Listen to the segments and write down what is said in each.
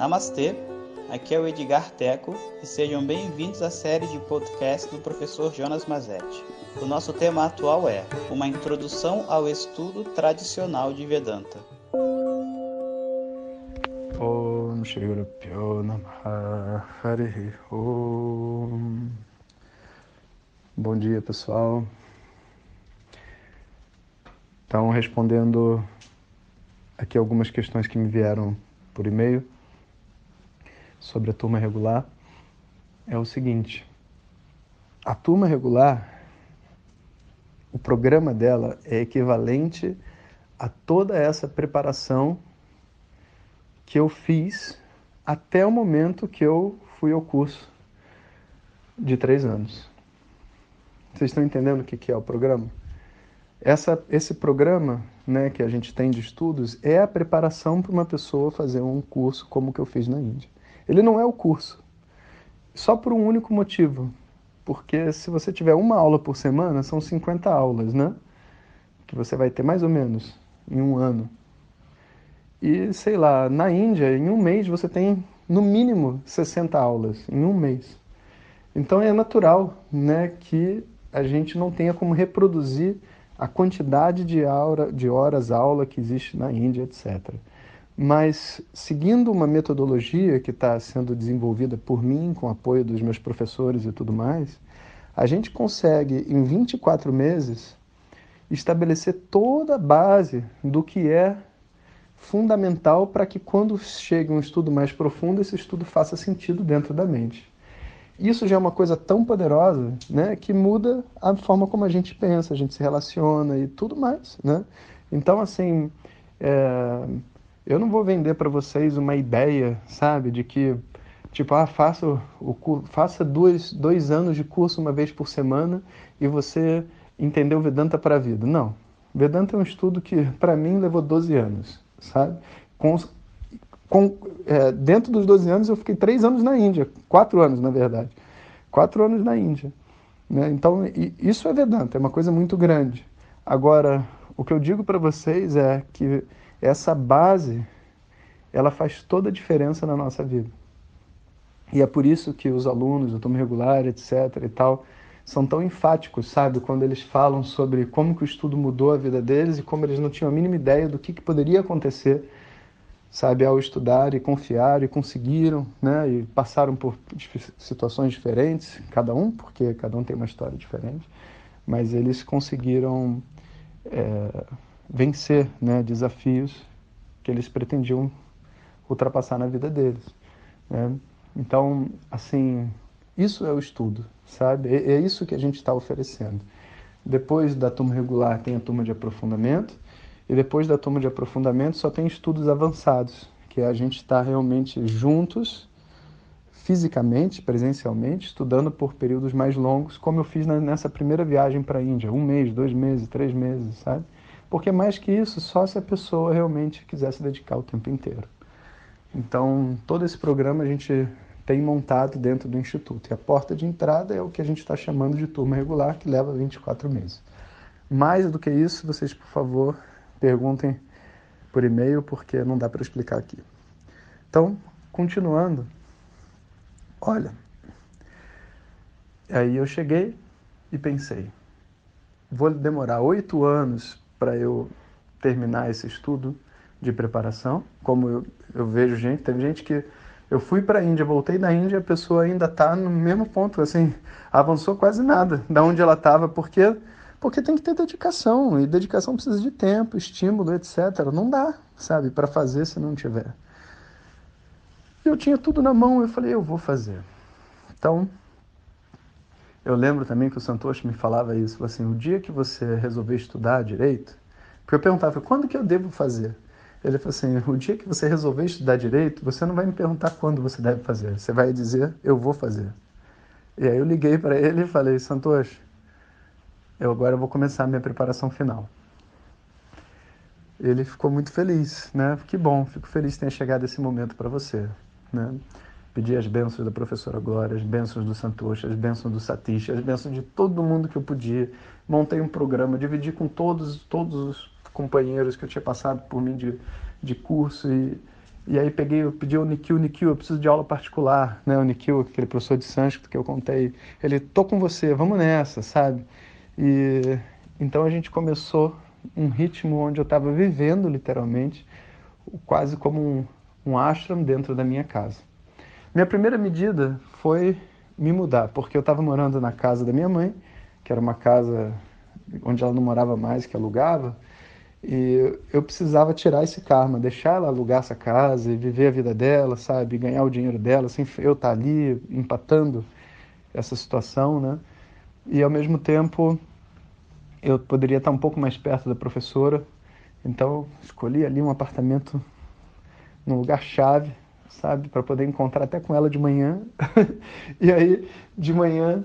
Namastê, aqui é o Edgar Teco e sejam bem-vindos à série de podcast do professor Jonas Mazetti. O nosso tema atual é Uma Introdução ao Estudo Tradicional de Vedanta. Om Shri Om Bom dia, pessoal. Então, respondendo aqui algumas questões que me vieram por e-mail sobre a turma regular, é o seguinte: a turma regular, o programa dela é equivalente a toda essa preparação que eu fiz até o momento que eu fui ao curso de três anos. Vocês estão entendendo o que é o programa? Essa, esse programa né, que a gente tem de estudos é a preparação para uma pessoa fazer um curso como o que eu fiz na Índia. Ele não é o curso, só por um único motivo. Porque se você tiver uma aula por semana, são 50 aulas, né? Que você vai ter mais ou menos em um ano. E sei lá, na Índia, em um mês você tem no mínimo 60 aulas, em um mês. Então é natural né, que a gente não tenha como reproduzir a quantidade de, aura, de horas aula que existe na Índia, etc. Mas, seguindo uma metodologia que está sendo desenvolvida por mim, com apoio dos meus professores e tudo mais, a gente consegue, em 24 meses, estabelecer toda a base do que é fundamental para que, quando chegue um estudo mais profundo, esse estudo faça sentido dentro da mente isso já é uma coisa tão poderosa, né, que muda a forma como a gente pensa, a gente se relaciona e tudo mais, né? Então, assim, é, eu não vou vender para vocês uma ideia, sabe, de que tipo, ah, faça o faça dois, dois anos de curso uma vez por semana e você entendeu Vedanta para a vida. Não. Vedanta é um estudo que, para mim, levou 12 anos, sabe? Com, com, é, dentro dos 12 anos, eu fiquei três anos na Índia, quatro anos, na verdade. Quatro anos na Índia. Né? Então, isso é Vedanta, é uma coisa muito grande. Agora, o que eu digo para vocês é que essa base, ela faz toda a diferença na nossa vida. E é por isso que os alunos, o tomo regular, etc. e tal, são tão enfáticos, sabe? Quando eles falam sobre como que o estudo mudou a vida deles e como eles não tinham a mínima ideia do que, que poderia acontecer sabe, ao estudar e confiar e conseguiram, né, e passaram por situações diferentes, cada um, porque cada um tem uma história diferente, mas eles conseguiram é, vencer, né, desafios que eles pretendiam ultrapassar na vida deles, né? Então, assim, isso é o estudo, sabe? É, é isso que a gente está oferecendo. Depois da turma regular tem a turma de aprofundamento, e depois da turma de aprofundamento só tem estudos avançados, que é a gente está realmente juntos, fisicamente, presencialmente, estudando por períodos mais longos, como eu fiz nessa primeira viagem para a Índia, um mês, dois meses, três meses, sabe? Porque mais que isso, só se a pessoa realmente quiser se dedicar o tempo inteiro. Então, todo esse programa a gente tem montado dentro do Instituto. E a porta de entrada é o que a gente está chamando de turma regular, que leva 24 meses. Mais do que isso, vocês, por favor, perguntem por e-mail, porque não dá para explicar aqui. Então, continuando, olha, aí eu cheguei e pensei, vou demorar oito anos para eu terminar esse estudo de preparação, como eu, eu vejo gente, teve gente que eu fui para a Índia, voltei da Índia, a pessoa ainda está no mesmo ponto, assim, avançou quase nada da onde ela estava, porque porque tem que ter dedicação, e dedicação precisa de tempo, estímulo, etc. Não dá, sabe, para fazer se não tiver. Eu tinha tudo na mão, eu falei, eu vou fazer. Então, eu lembro também que o Santoshi me falava isso, assim, o dia que você resolver estudar direito, porque eu perguntava, quando que eu devo fazer? Ele falou assim, o dia que você resolver estudar direito, você não vai me perguntar quando você deve fazer, você vai dizer, eu vou fazer. E aí eu liguei para ele e falei, Santoshi, eu agora vou começar a minha preparação final. Ele ficou muito feliz, né? Que bom, fico feliz que tenha chegado esse momento para você, né? Pedi as bênçãos da professora Glória, as bênçãos do Santoshi, as bênçãos do Satish, as bênçãos de todo mundo que eu podia. Montei um programa, dividi com todos, todos os companheiros que eu tinha passado por mim de, de curso e, E aí peguei, eu pedi ao Nikhil, Nikhil, eu preciso de aula particular, né? O Nikhil, aquele professor de sânscrito que eu contei, ele, tô com você, vamos nessa, sabe? E então a gente começou um ritmo onde eu estava vivendo, literalmente, quase como um, um ashram dentro da minha casa. Minha primeira medida foi me mudar, porque eu estava morando na casa da minha mãe, que era uma casa onde ela não morava mais, que alugava, e eu precisava tirar esse karma, deixar ela alugar essa casa e viver a vida dela, sabe? Ganhar o dinheiro dela, sem eu estar tá ali empatando essa situação, né? E ao mesmo tempo eu poderia estar um pouco mais perto da professora, então escolhi ali um apartamento num lugar chave, sabe? Para poder encontrar até com ela de manhã. e aí, de manhã,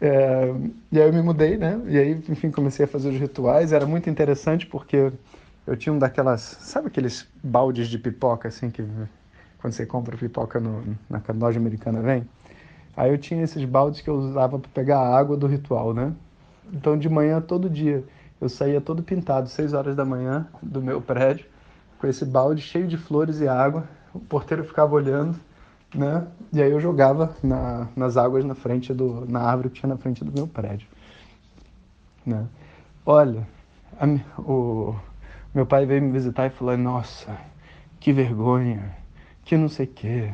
é, e aí eu me mudei, né? E aí, enfim, comecei a fazer os rituais. Era muito interessante porque eu tinha um daquelas, sabe aqueles baldes de pipoca assim que quando você compra pipoca no, na loja americana vem? Aí eu tinha esses baldes que eu usava para pegar a água do ritual, né? Então de manhã todo dia eu saía todo pintado, 6 horas da manhã do meu prédio, com esse balde cheio de flores e água. O porteiro ficava olhando né? E aí eu jogava na, nas águas na frente do, na árvore que tinha na frente do meu prédio, né? Olha, a, o meu pai veio me visitar e falou: Nossa, que vergonha, que não sei quê,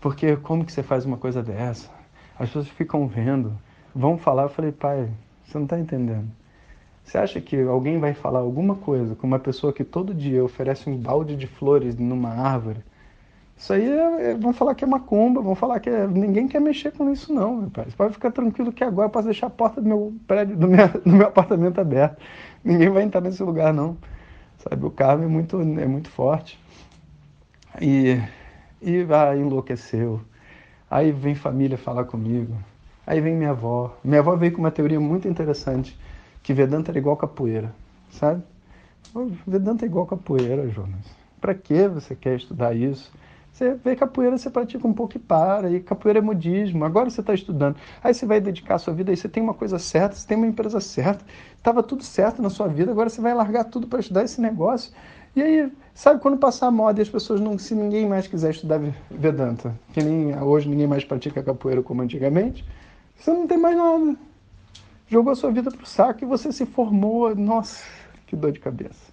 porque como que você faz uma coisa dessa? As pessoas ficam vendo, vão falar. Eu falei: Pai, você não está entendendo. Você acha que alguém vai falar alguma coisa com uma pessoa que todo dia oferece um balde de flores numa árvore? Isso aí é, é, vão falar que é macumba, vão falar que é, ninguém quer mexer com isso não, meu pai. Você pode ficar tranquilo que agora eu posso deixar a porta do meu prédio, do meu, do meu apartamento aberta. Ninguém vai entrar nesse lugar não. Sabe, o karma é muito, é muito forte. E, e ah, enlouqueceu. Aí vem família falar comigo. Aí vem minha avó. Minha avó veio com uma teoria muito interessante, que Vedanta era igual capoeira, sabe? Vedanta é igual capoeira, Jonas. Para que você quer estudar isso? Você vê capoeira, você pratica um pouco e para, e capoeira é modismo, agora você está estudando. Aí você vai dedicar a sua vida, aí você tem uma coisa certa, você tem uma empresa certa, estava tudo certo na sua vida, agora você vai largar tudo para estudar esse negócio. E aí, sabe, quando passar a moda e as pessoas não, se ninguém mais quiser estudar Vedanta, que nem hoje ninguém mais pratica capoeira como antigamente, você não tem mais nada. Jogou a sua vida pro saco e você se formou, nossa, que dor de cabeça.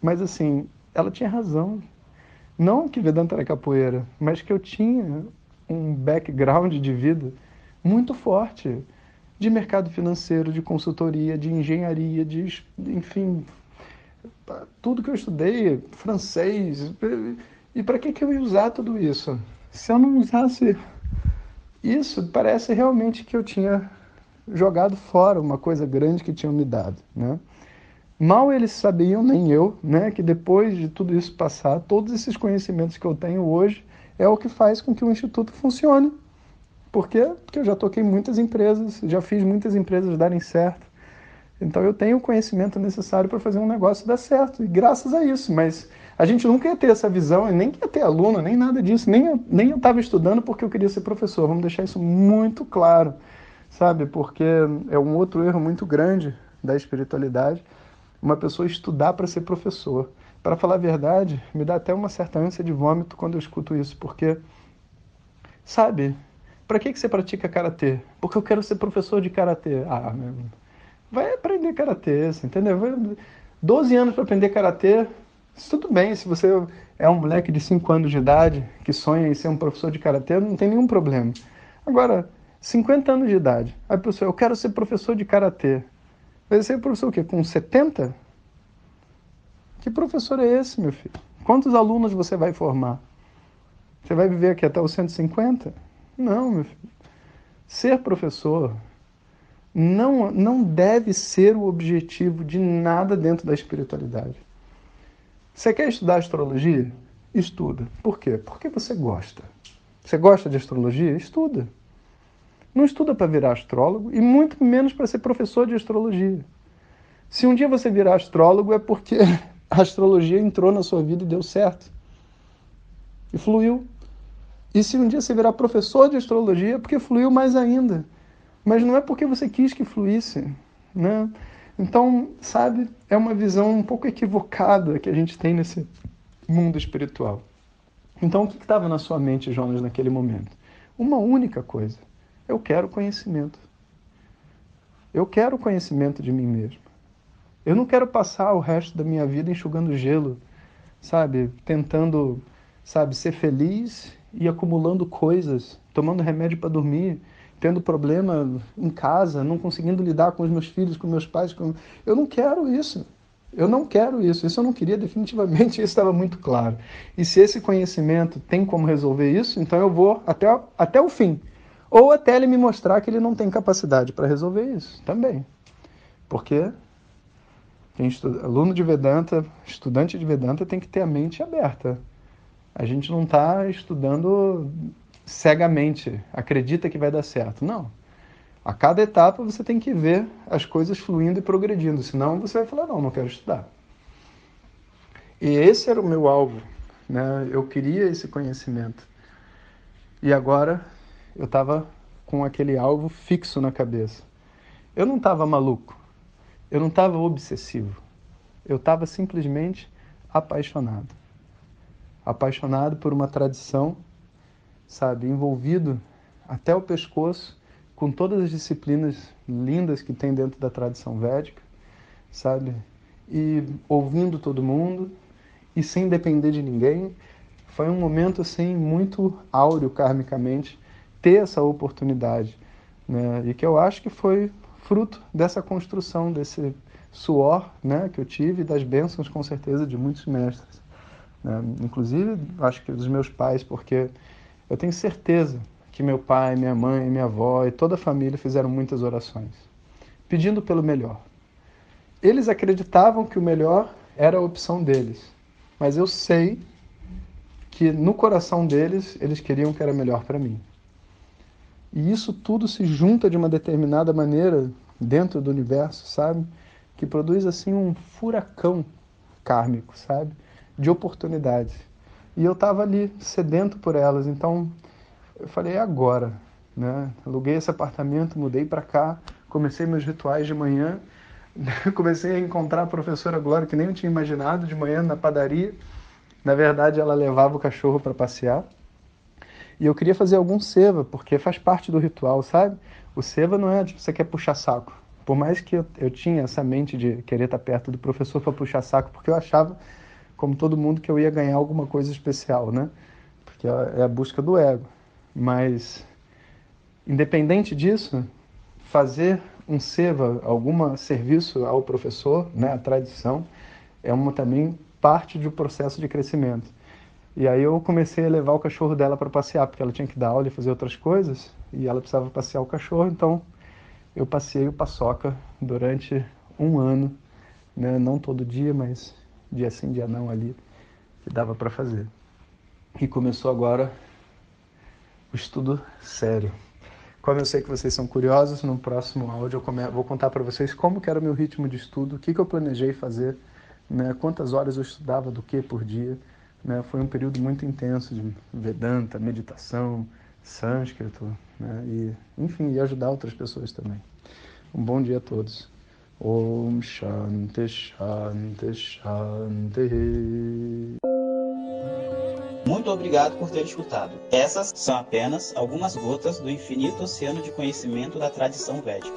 Mas assim, ela tinha razão. Não que Vedanta era capoeira, mas que eu tinha um background de vida muito forte de mercado financeiro, de consultoria, de engenharia, de enfim, tudo que eu estudei, francês. E para que, que eu ia usar tudo isso? Se eu não usasse isso, parece realmente que eu tinha jogado fora uma coisa grande que tinham me dado, né? Mal eles sabiam, nem eu, né, que depois de tudo isso passar, todos esses conhecimentos que eu tenho hoje é o que faz com que o Instituto funcione. Por quê? Porque eu já toquei muitas empresas, já fiz muitas empresas darem certo. Então eu tenho o conhecimento necessário para fazer um negócio dar certo, e graças a isso. Mas a gente nunca ia ter essa visão, e nem ia ter aluno, nem nada disso. Nem eu estava nem eu estudando porque eu queria ser professor. Vamos deixar isso muito claro, sabe? Porque é um outro erro muito grande da espiritualidade uma pessoa estudar para ser professor. Para falar a verdade, me dá até uma certa ânsia de vômito quando eu escuto isso, porque, sabe, para que, que você pratica karatê? Porque eu quero ser professor de karatê. Ah, vai aprender karatê, entendeu? Vai, 12 anos para aprender karatê, tudo bem. Se você é um moleque de 5 anos de idade que sonha em ser um professor de karatê, não tem nenhum problema. Agora, 50 anos de idade, a pessoa, eu quero ser professor de karatê. Vai ser professor o quê? Com 70? Que professor é esse, meu filho? Quantos alunos você vai formar? Você vai viver aqui até os 150? Não, meu filho. Ser professor não, não deve ser o objetivo de nada dentro da espiritualidade. Você quer estudar astrologia? Estuda. Por quê? Porque você gosta. Você gosta de astrologia? Estuda. Não estuda para virar astrólogo e muito menos para ser professor de astrologia. Se um dia você virar astrólogo é porque a astrologia entrou na sua vida e deu certo. E fluiu. E se um dia você virar professor de astrologia é porque fluiu mais ainda. Mas não é porque você quis que fluísse, né? Então, sabe, é uma visão um pouco equivocada que a gente tem nesse mundo espiritual. Então, o que estava na sua mente, Jonas, naquele momento? Uma única coisa: eu quero conhecimento. Eu quero conhecimento de mim mesmo. Eu não quero passar o resto da minha vida enxugando gelo, sabe? Tentando, sabe, ser feliz e acumulando coisas, tomando remédio para dormir, tendo problema em casa, não conseguindo lidar com os meus filhos, com meus pais. Com... Eu não quero isso. Eu não quero isso. Isso eu não queria definitivamente, isso estava muito claro. E se esse conhecimento tem como resolver isso, então eu vou até, até o fim. Ou até ele me mostrar que ele não tem capacidade para resolver isso também. Porque quem estuda, aluno de Vedanta, estudante de Vedanta, tem que ter a mente aberta. A gente não está estudando cegamente, acredita que vai dar certo. Não. A cada etapa você tem que ver as coisas fluindo e progredindo, senão você vai falar: não, não quero estudar. E esse era o meu alvo. Né? Eu queria esse conhecimento. E agora eu estava com aquele alvo fixo na cabeça. Eu não estava maluco, eu não estava obsessivo, eu estava simplesmente apaixonado. Apaixonado por uma tradição, sabe, envolvido até o pescoço com todas as disciplinas lindas que tem dentro da tradição védica, sabe? E ouvindo todo mundo e sem depender de ninguém. Foi um momento assim muito áureo karmicamente ter essa oportunidade, né? E que eu acho que foi fruto dessa construção, desse suor, né, que eu tive, das bênçãos com certeza de muitos mestres, né? Inclusive, acho que dos meus pais, porque eu tenho certeza que meu pai, minha mãe, minha avó e toda a família fizeram muitas orações, pedindo pelo melhor. Eles acreditavam que o melhor era a opção deles, mas eu sei que no coração deles eles queriam que era melhor para mim. E isso tudo se junta de uma determinada maneira dentro do universo, sabe? Que produz assim um furacão kármico, sabe? De oportunidades. E eu estava ali sedento por elas, então eu falei, é agora. Né? Aluguei esse apartamento, mudei para cá, comecei meus rituais de manhã, comecei a encontrar a professora Glória, que nem eu tinha imaginado, de manhã na padaria. Na verdade, ela levava o cachorro para passear. E eu queria fazer algum seva, porque faz parte do ritual, sabe? O seva não é tipo, você quer puxar saco. Por mais que eu, eu tinha essa mente de querer estar perto do professor para puxar saco, porque eu achava, como todo mundo, que eu ia ganhar alguma coisa especial, né? Porque é a busca do ego. Mas, independente disso, fazer um seva, algum serviço ao professor, né, a tradição, é uma também parte do processo de crescimento. E aí eu comecei a levar o cachorro dela para passear, porque ela tinha que dar aula e fazer outras coisas, e ela precisava passear o cachorro, então eu passei o paçoca durante um ano, né? não todo dia, mas dia sim, dia não ali, que dava para fazer. E começou agora o estudo sério. Como eu sei que vocês são curiosos, no próximo áudio eu vou contar para vocês como era o meu ritmo de estudo, o que, que eu planejei fazer, né, quantas horas eu estudava do que por dia. Né, foi um período muito intenso de Vedanta, meditação, sânscrito, né, e, enfim, e ajudar outras pessoas também. Um bom dia a todos. Om Shanti Shanti Shanti. Muito obrigado por ter escutado. Essas são apenas algumas gotas do infinito oceano de conhecimento da tradição védica.